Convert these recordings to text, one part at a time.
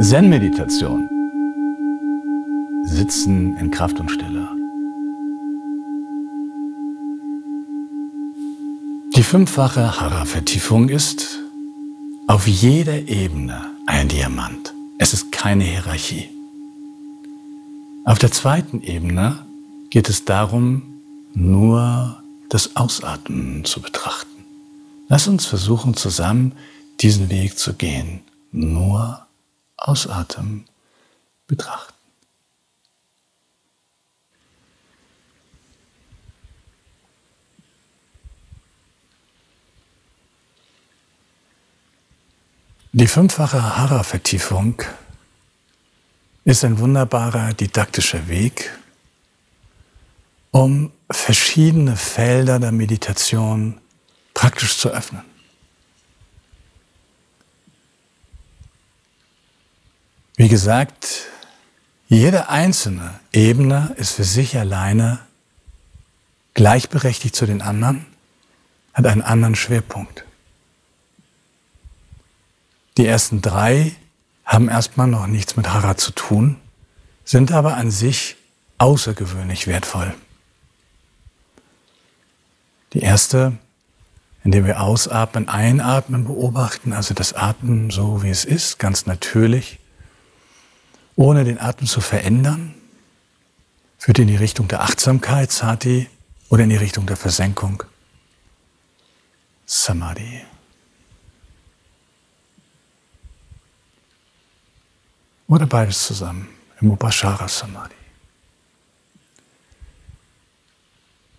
Zen-Meditation. Sitzen in Kraft und Stille. Die fünffache Hara-Vertiefung ist auf jeder Ebene ein Diamant. Es ist keine Hierarchie. Auf der zweiten Ebene geht es darum, nur das Ausatmen zu betrachten. Lass uns versuchen, zusammen diesen Weg zu gehen. Nur ausatmen, betrachten. Die fünffache Hara-Vertiefung ist ein wunderbarer didaktischer Weg, um verschiedene Felder der Meditation praktisch zu öffnen. Wie gesagt, jede einzelne Ebene ist für sich alleine gleichberechtigt zu den anderen, hat einen anderen Schwerpunkt. Die ersten drei haben erstmal noch nichts mit Hara zu tun, sind aber an sich außergewöhnlich wertvoll. Die erste, indem wir ausatmen, einatmen beobachten, also das Atmen so wie es ist, ganz natürlich, ohne den Atem zu verändern, führt in die Richtung der Achtsamkeit, Sati, oder in die Richtung der Versenkung, Samadhi. Oder beides zusammen im Upashara Samadhi.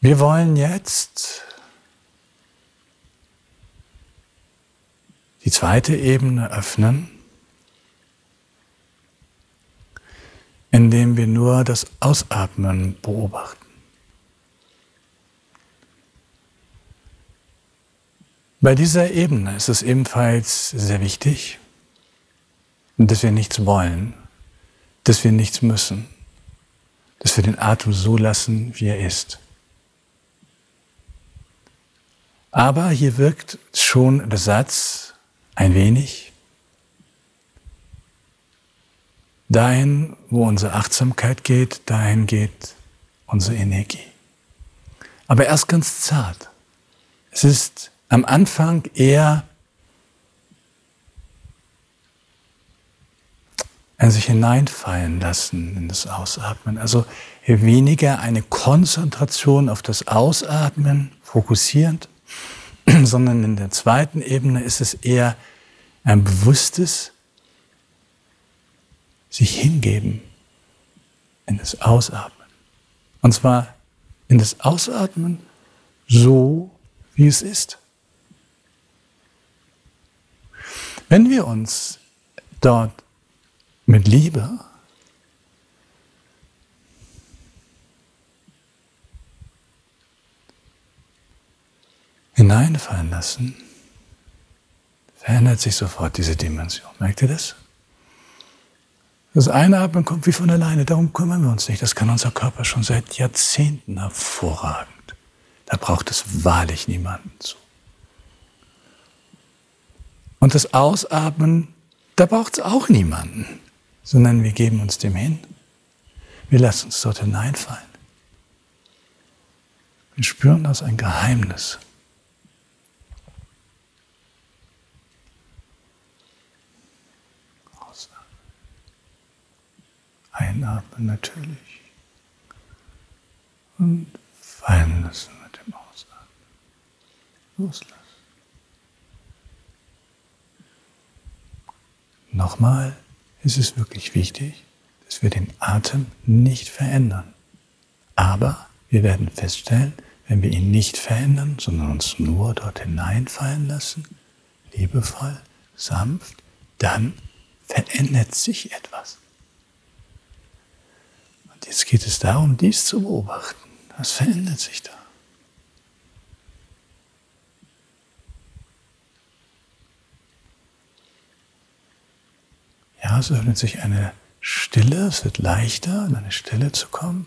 Wir wollen jetzt die zweite Ebene öffnen, indem wir nur das Ausatmen beobachten. Bei dieser Ebene ist es ebenfalls sehr wichtig, dass wir nichts wollen, dass wir nichts müssen, dass wir den Atem so lassen, wie er ist. Aber hier wirkt schon der Satz ein wenig. Dahin, wo unsere Achtsamkeit geht, dahin geht unsere Energie. Aber erst ganz zart. Es ist am Anfang eher ein sich hineinfallen lassen in das Ausatmen. Also weniger eine Konzentration auf das Ausatmen, fokussierend, sondern in der zweiten Ebene ist es eher ein bewusstes sich hingeben in das Ausatmen. Und zwar in das Ausatmen so, wie es ist. Wenn wir uns dort mit Liebe hineinfallen lassen, verändert sich sofort diese Dimension. Merkt ihr das? Das Einatmen kommt wie von alleine, darum kümmern wir uns nicht. Das kann unser Körper schon seit Jahrzehnten hervorragend. Da braucht es wahrlich niemanden zu. Und das Ausatmen, da braucht es auch niemanden sondern wir geben uns dem hin. Wir lassen uns dort hineinfallen. Wir spüren das ein Geheimnis. Einatmen natürlich und fallen lassen mit dem Ausatmen. Loslassen. Nochmal ist es wirklich wichtig, dass wir den Atem nicht verändern. Aber wir werden feststellen, wenn wir ihn nicht verändern, sondern uns nur dort hineinfallen lassen, liebevoll, sanft, dann verändert sich etwas. Und jetzt geht es darum, dies zu beobachten. Was verändert sich da? Ja, es öffnet sich eine Stille, es wird leichter, in eine Stille zu kommen.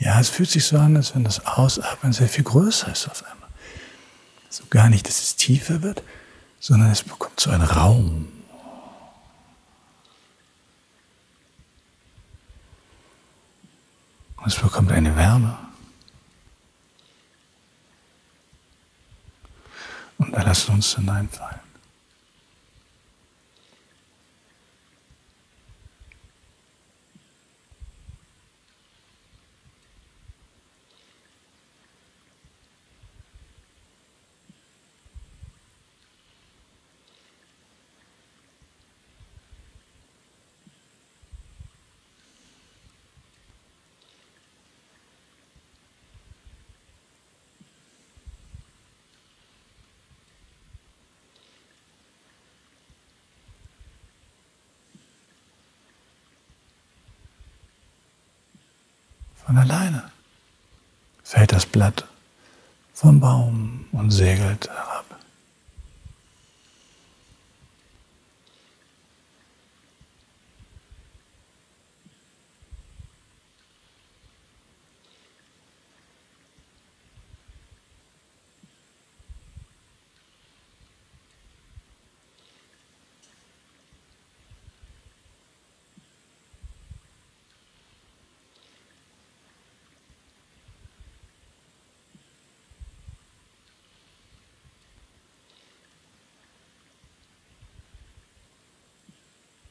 Ja, es fühlt sich so an, als wenn das Ausatmen sehr viel größer ist auf einmal. So gar nicht, dass es tiefer wird, sondern es bekommt so einen Raum. Und es bekommt eine Wärme. Und da lassen uns hineinfallen. Von alleine fällt das Blatt vom Baum und segelt.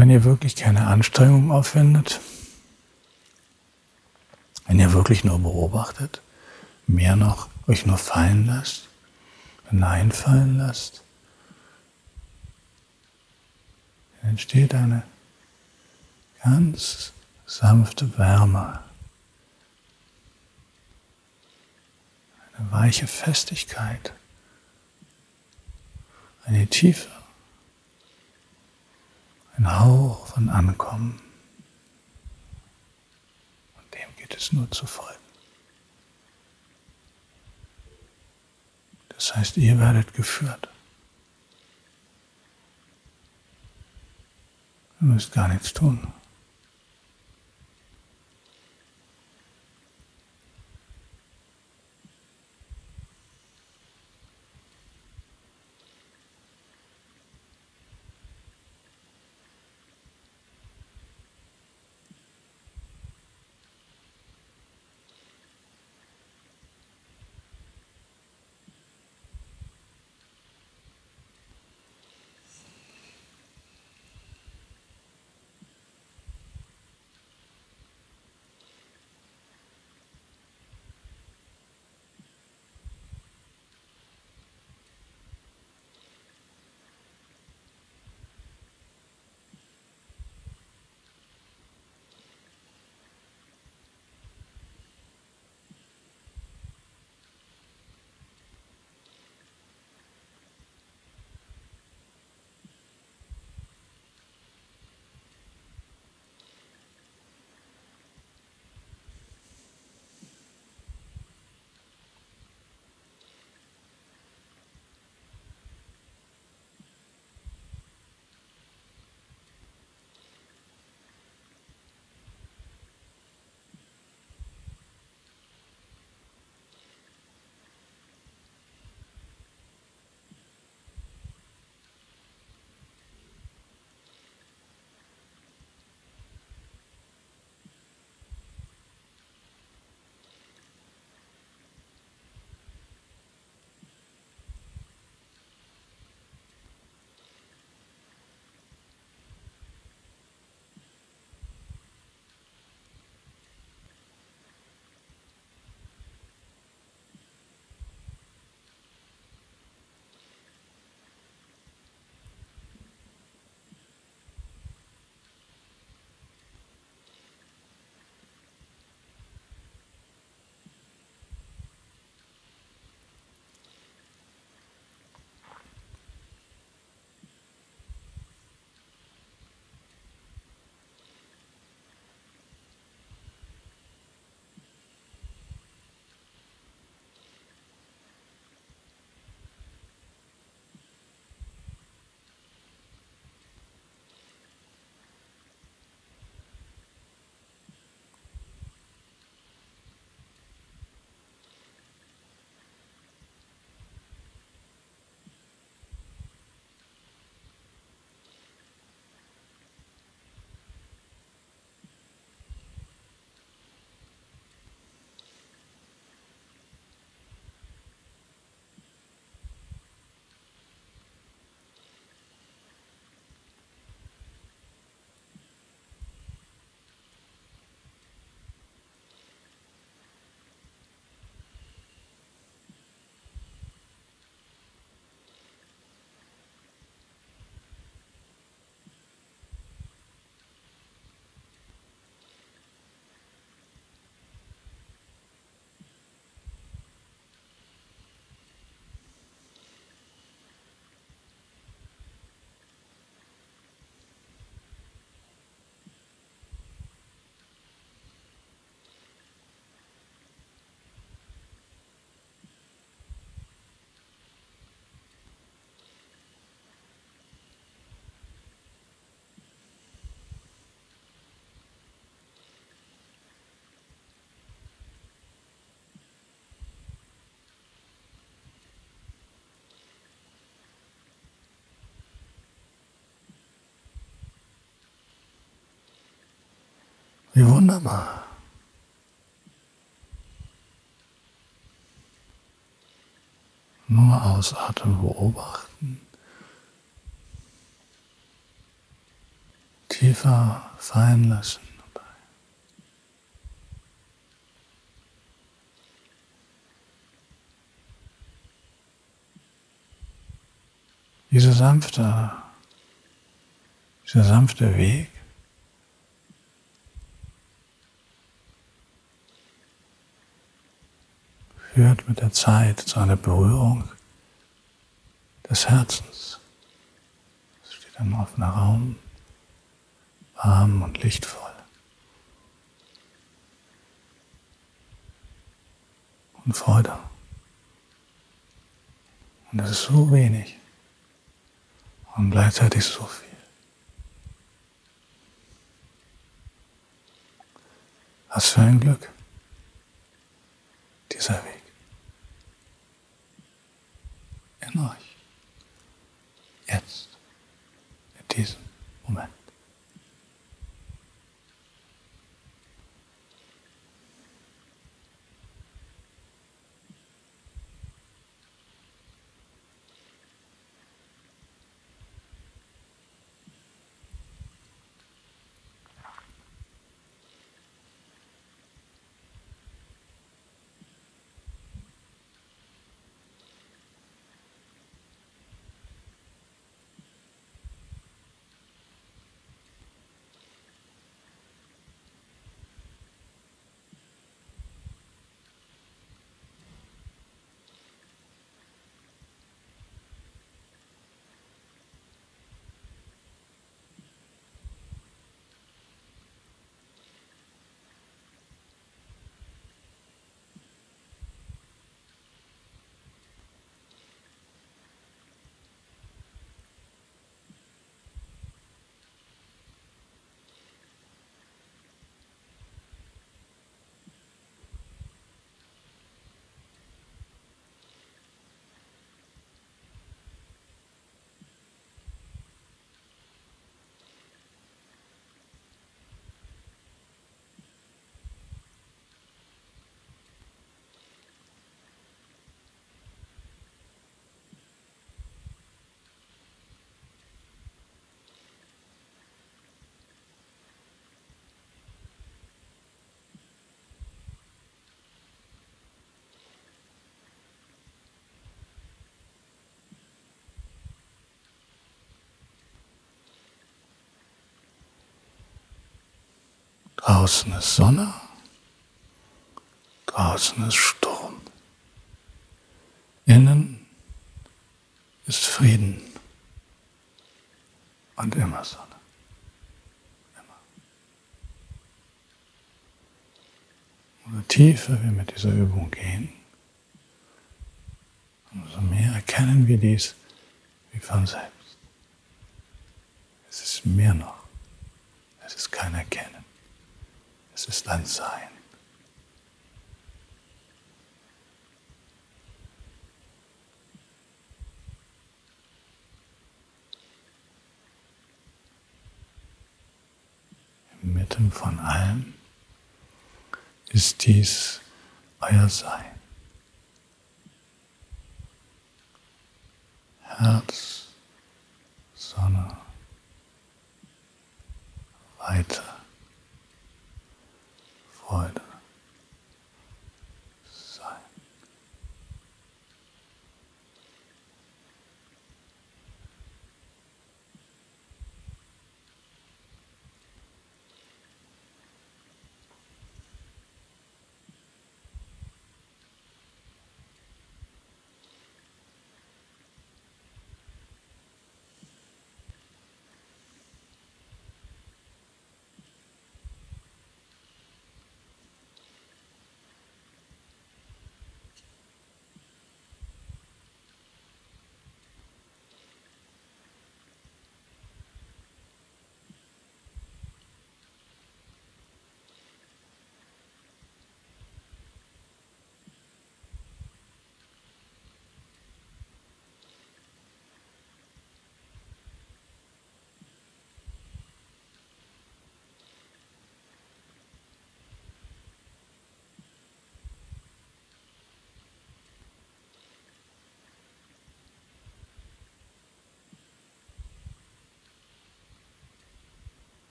Wenn ihr wirklich keine Anstrengung aufwendet, wenn ihr wirklich nur beobachtet, mehr noch euch nur fallen lasst, hineinfallen lasst, dann entsteht eine ganz sanfte Wärme, eine weiche Festigkeit, eine Tiefe ein Hauch von Ankommen. Und dem geht es nur zu folgen. Das heißt, ihr werdet geführt. Ihr müsst gar nichts tun. Wie wunderbar. Nur ausatmen, beobachten. Tiefer fallen lassen. Dieser sanfte, dieser sanfte Weg führt mit der Zeit zu einer Berührung des Herzens. Es steht ein offener Raum, warm und lichtvoll. Und Freude. Und das ist so wenig und gleichzeitig so viel. Was für ein Glück, dieser Weg. In euch. Jetzt, in diesem Moment. Draußen ist Sonne, draußen ist Sturm. Innen ist Frieden und immer Sonne. Immer. Umso tiefer wir mit dieser Übung gehen, umso mehr erkennen wir dies wie von selbst. Es ist mehr noch. Es ist kein Erkennen. Es ist ein Sein. Inmitten von allem ist dies euer Sein. Herz, Sonne, weiter. Freude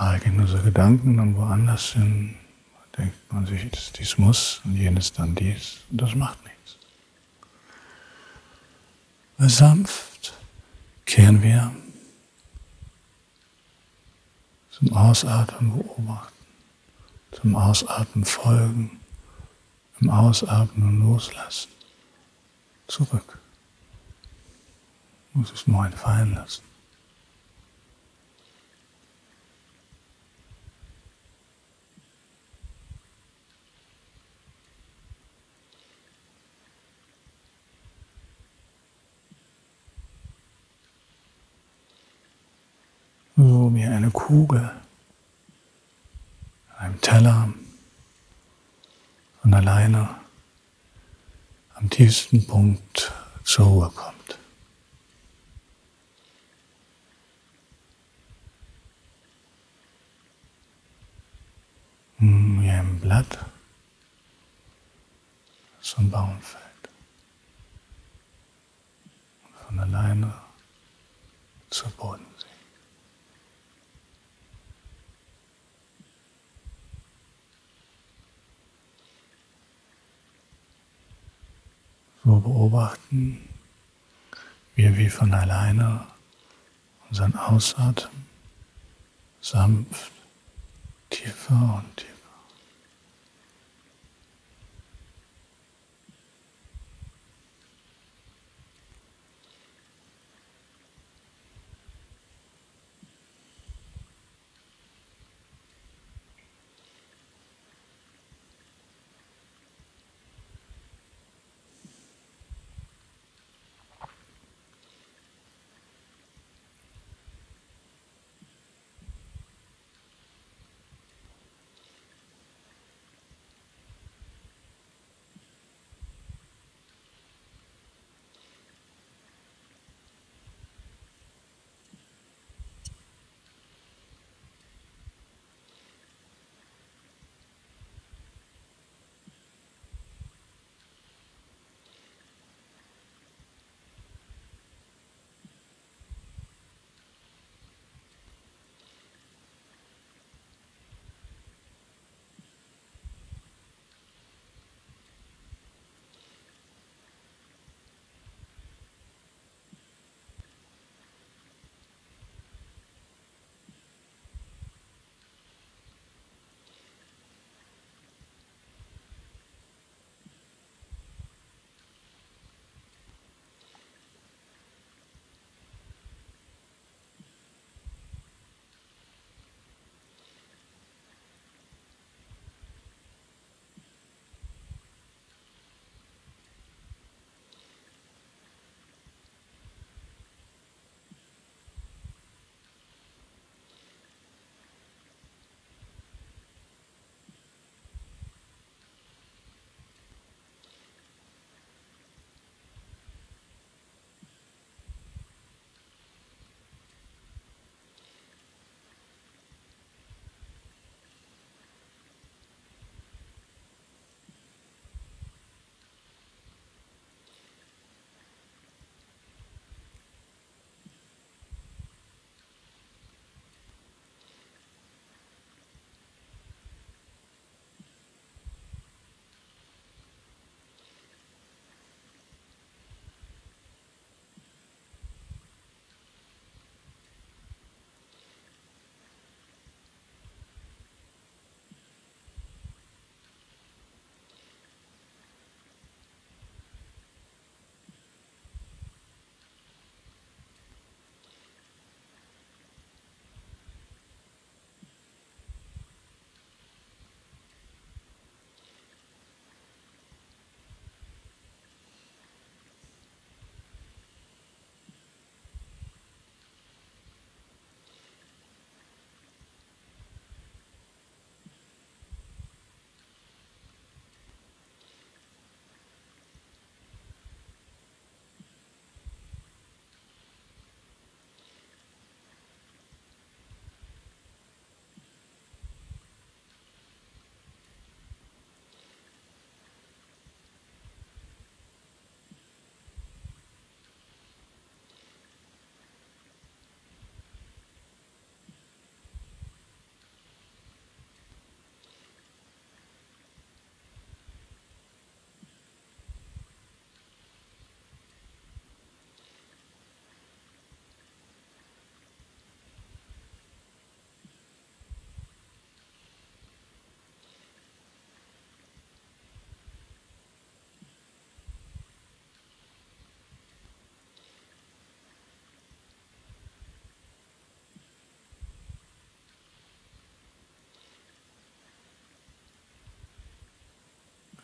Mal gehen unsere Gedanken dann woanders hin, denkt man sich, dass dies muss und jenes dann dies und das macht nichts. Weil sanft kehren wir zum Ausatmen beobachten, zum Ausatmen folgen, im Ausatmen loslassen, zurück. Muss es nur entfallen lassen. so wie eine Kugel, einem Teller von alleine am tiefsten Punkt zur Ruhe kommt. Hm, wie ein Blatt, ein Baum fällt. Von alleine zu Boden sinkt. So beobachten wir wie von alleine unseren Ausatmen sanft tiefer und tiefer.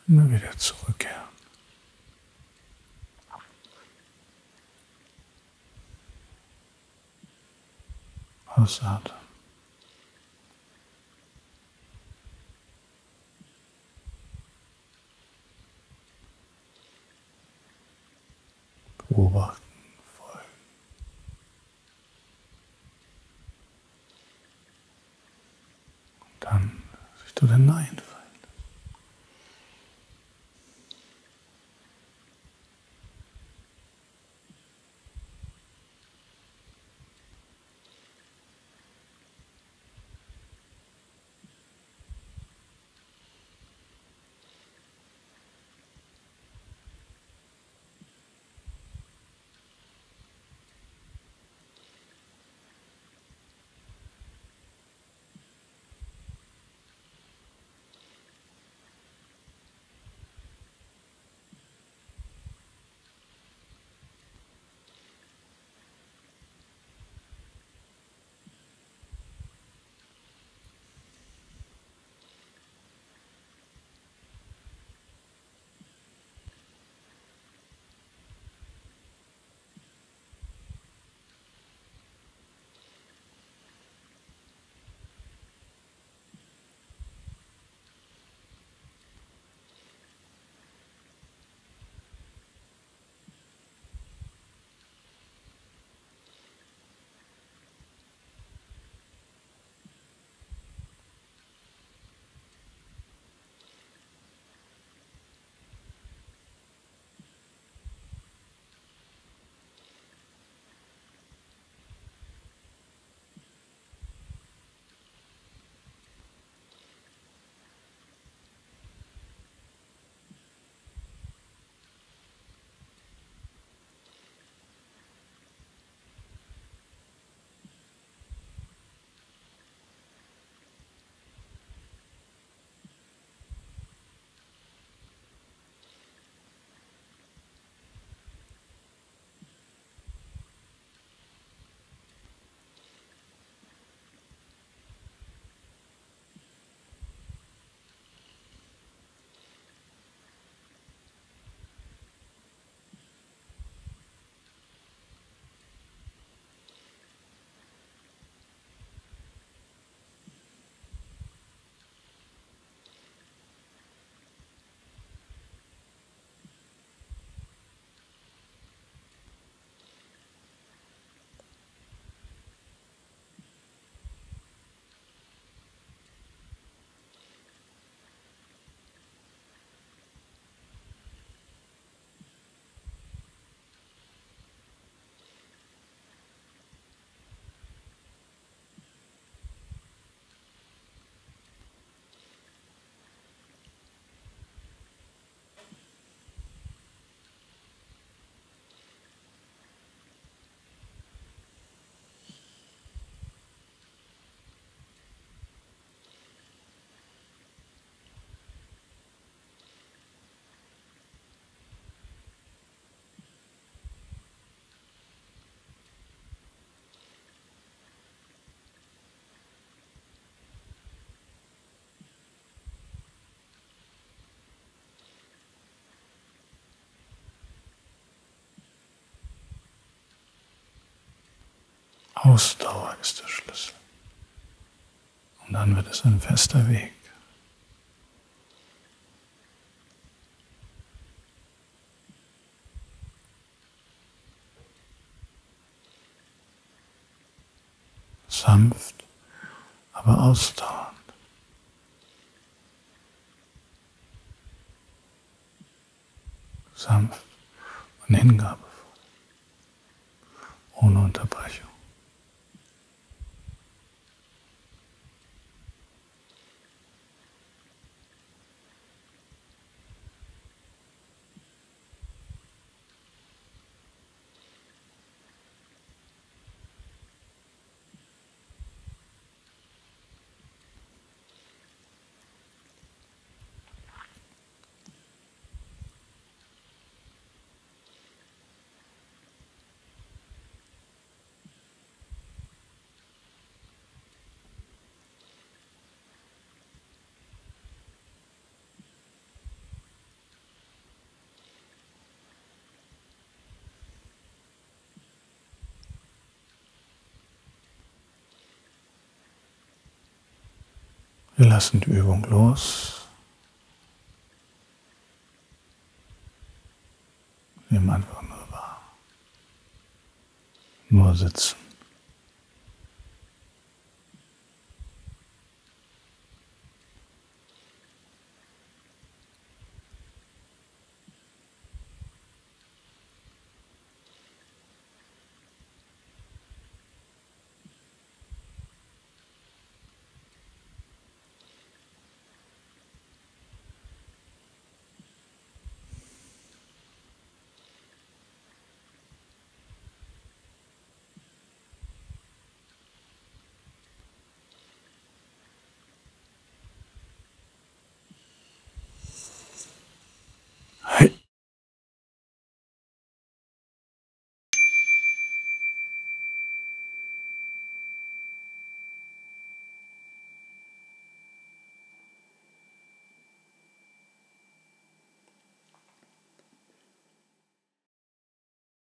Immer wieder zurückkehren. Ausatmen. Ausdauer ist der Schlüssel. Und dann wird es ein fester Weg. Sanft, aber ausdauernd. Sanft und hingabevoll. Ohne Unterbrechung. Wir lassen die Übung los. Nehmen einfach nur wahr. Nur sitzen.